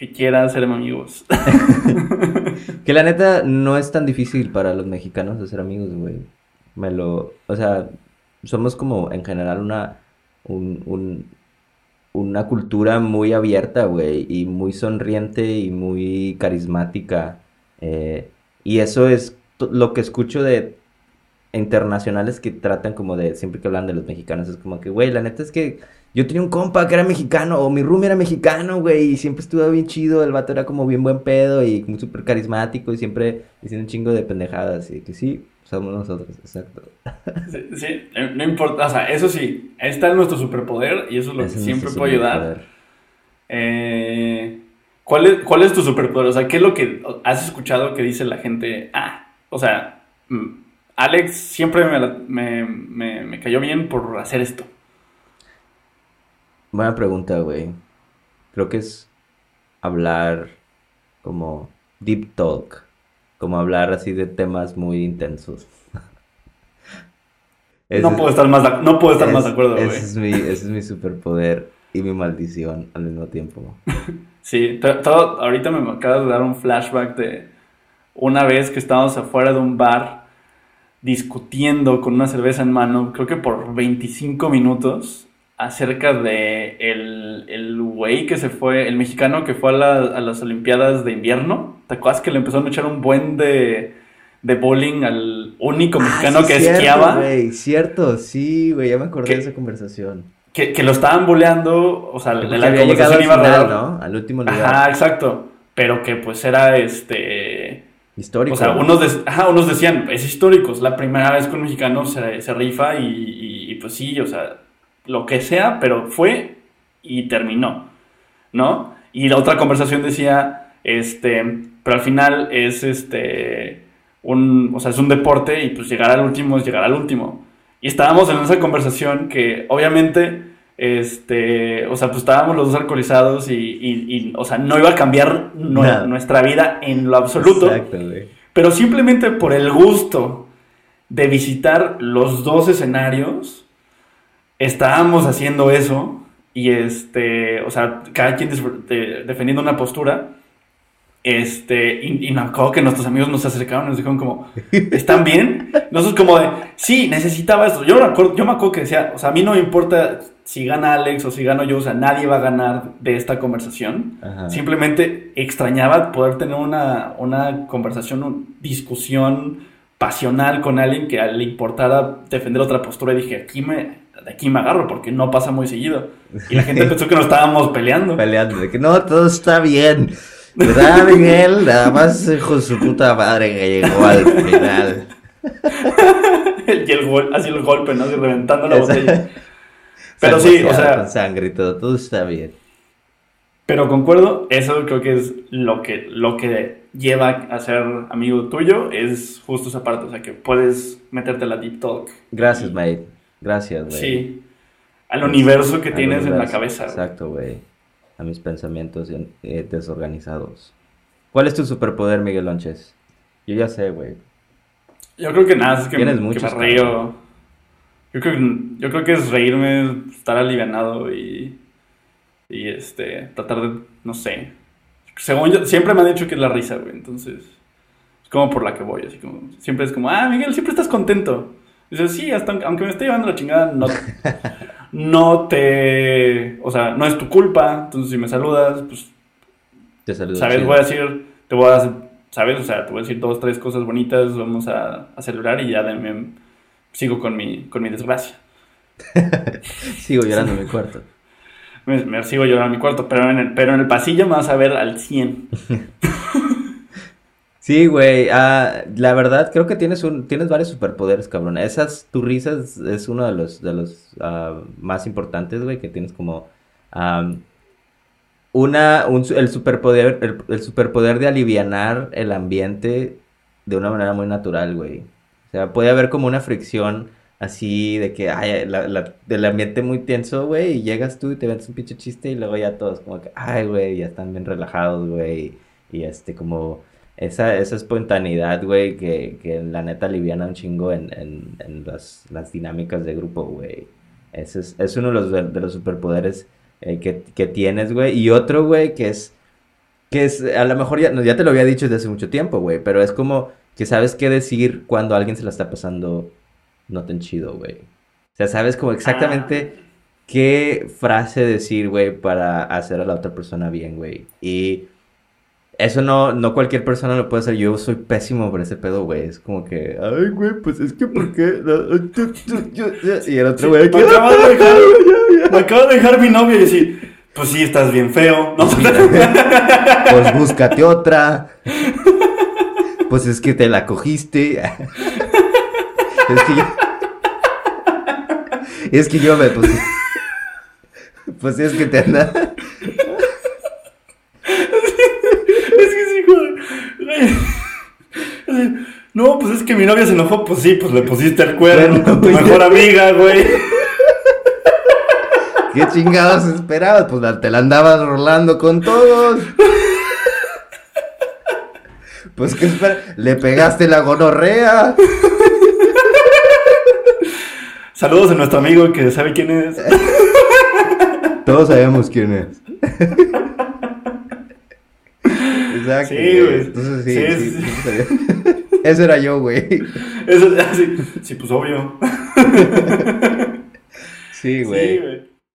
que quiera ser amigos. que la neta no es tan difícil para los mexicanos ser amigos, güey. Me lo, o sea, somos como en general una, un, una cultura muy abierta, güey, y muy sonriente y muy carismática. Eh, y eso es lo que escucho de internacionales que tratan como de, siempre que hablan de los mexicanos, es como que, güey, la neta es que yo tenía un compa que era mexicano, o mi room era mexicano, güey, y siempre estuvo bien chido, el vato era como bien buen pedo y muy súper carismático y siempre diciendo un chingo de pendejadas, y que sí, somos nosotros, exacto. Sí, eh, no importa, o sea, eso sí, ahí está nuestro superpoder y eso es lo que siempre puede ayudar. Eh, ¿cuál, es, ¿Cuál es tu superpoder? O sea, ¿qué es lo que has escuchado que dice la gente? Ah, o sea, mm, Alex siempre me, me, me, cayó bien por hacer esto. Buena pregunta, güey. Creo que es hablar como deep talk, como hablar así de temas muy intensos. no puedo estar más de, no puedo estar más de acuerdo, güey. Ese es, mi, ese es mi superpoder y mi maldición al mismo tiempo. sí, todo, ahorita me acabas de dar un flashback de una vez que estábamos afuera de un bar discutiendo con una cerveza en mano, creo que por 25 minutos, acerca de el, el güey que se fue, el mexicano que fue a, las Olimpiadas de invierno. ¿Te acuerdas que le empezaron a echar un buen de, de bowling al único ah, mexicano que cierto, esquiaba? Güey, cierto, sí, güey, ya me acordé de esa conversación. Que, que, lo estaban boleando, o sea, la había llegado al final, ¿no? Al último lugar. Ajá, exacto. Pero que pues era este. Histórico. O sea, unos, Ajá, unos decían, es histórico, es la primera vez que un mexicano se, se rifa y, y, pues sí, o sea, lo que sea, pero fue y terminó, ¿no? Y la otra conversación decía, este, pero al final es este, un, o sea, es un deporte y pues llegar al último es llegar al último. Y estábamos en esa conversación que obviamente, este, o sea, pues estábamos los dos alcoholizados y, y, o sea, no iba a cambiar nuestra vida en lo absoluto. Pero simplemente por el gusto de visitar los dos escenarios, estábamos haciendo eso y este, o sea, cada quien defendiendo una postura. Este, y, me acuerdo que nuestros amigos nos acercaron y nos dijeron como, ¿están bien? Nosotros como de, sí, necesitaba esto. Yo me acuerdo, yo me acuerdo que decía, o sea, a mí no me importa si gana Alex o si gano yo, o sea, nadie va a ganar de esta conversación. Simplemente extrañaba poder tener una, una conversación, una discusión pasional con alguien que le importara defender otra postura y dije, aquí me, de aquí me agarro porque no pasa muy seguido. Y la gente pensó que nos estábamos peleando. Peleando, de que no, todo está bien. ¿Verdad, Miguel? Nada más con su puta madre que llegó al final. y el así el golpe, ¿no? Así reventando la botella. Pero sí, o sea. Con sangre y todo, todo está bien. Pero concuerdo, eso creo que es lo que, lo que lleva a ser amigo tuyo, es justo esa parte, o sea, que puedes meterte a la deep talk. Gracias, mate. Gracias, güey. Sí. Al universo que tienes en la cabeza. Exacto, güey. A mis pensamientos eh, desorganizados. ¿Cuál es tu superpoder, Miguel Lonches? Yo ya sé, güey. Yo creo que nada, es que, Tienes me, que me río. Yo creo, yo creo que es reírme, estar alivianado y, y este, tratar de, no sé. Según yo, siempre me han dicho que es la risa, güey. Entonces, es como por la que voy. Así como, siempre es como, ah, Miguel, siempre estás contento. Dice, sí, hasta aunque me esté llevando la chingada, no, no te. O sea, no es tu culpa. Entonces, si me saludas, pues. Te saludo. ¿Sabes? Voy a decir, te voy a. ¿Sabes? O sea, te voy a decir dos, tres cosas bonitas, vamos a, a celebrar y ya me, sigo con mi, con mi desgracia. sigo llorando en mi cuarto. Me, sigo llorando en mi cuarto, pero en el, pero en el pasillo me vas a ver al 100. Sí, güey. Ah, la verdad, creo que tienes un, tienes varios superpoderes, cabrón. Esas, tu risa es, uno de los, de los ah, más importantes, güey, que tienes como una, el superpoder, el, superpoder de alivianar el ambiente de una manera muy natural, güey. O sea, puede haber como una fricción así de que, ay, la, del ambiente muy tenso, güey, y llegas tú y te ves un pinche chiste y luego ya todos como que, ay, güey, ya están bien relajados, güey, y este como esa, esa espontaneidad, güey, que, que la neta aliviana un chingo en, en, en las, las, dinámicas de grupo, güey. Ese es, es, uno de los, de los superpoderes eh, que, que, tienes, güey. Y otro, güey, que es Que es, a lo mejor ya, ya te lo había dicho desde hace mucho tiempo, güey, pero es como que sabes qué decir cuando alguien se la está pasando no tan chido, güey. O sea, sabes como exactamente Ah. qué frase decir, güey, para hacer a la otra persona bien, güey. Y eso no, no cualquier persona lo puede hacer. Yo soy pésimo por ese pedo, güey. Es como que, ay, güey, pues es que, ¿por qué? Y el otro, güey, me, ¿qué? acaba de dejar, me acaba de dejar mi novia y decir, pues sí, estás bien feo. No, Pues búscate otra. Pues es que te la cogiste. Es que yo. Es que yo me pues. Pues es que te anda. es que sí, güey. Así, No, pues es que mi novia se enojó, pues sí, pues le pusiste el cuerno con tu pues, mejor amiga, güey. ¿Qué chingados esperabas? Pues la- te la andabas rolando con todos. Pues que espera, le pegaste la gonorrea. Saludos a nuestro amigo que sabe quién es. Todos sabemos quién es. Exacto. Sí, güey. Entonces sí, Sí. Ese era yo, güey. Eso, sí, sí, pues obvio. Sí, Sí, güey. güey.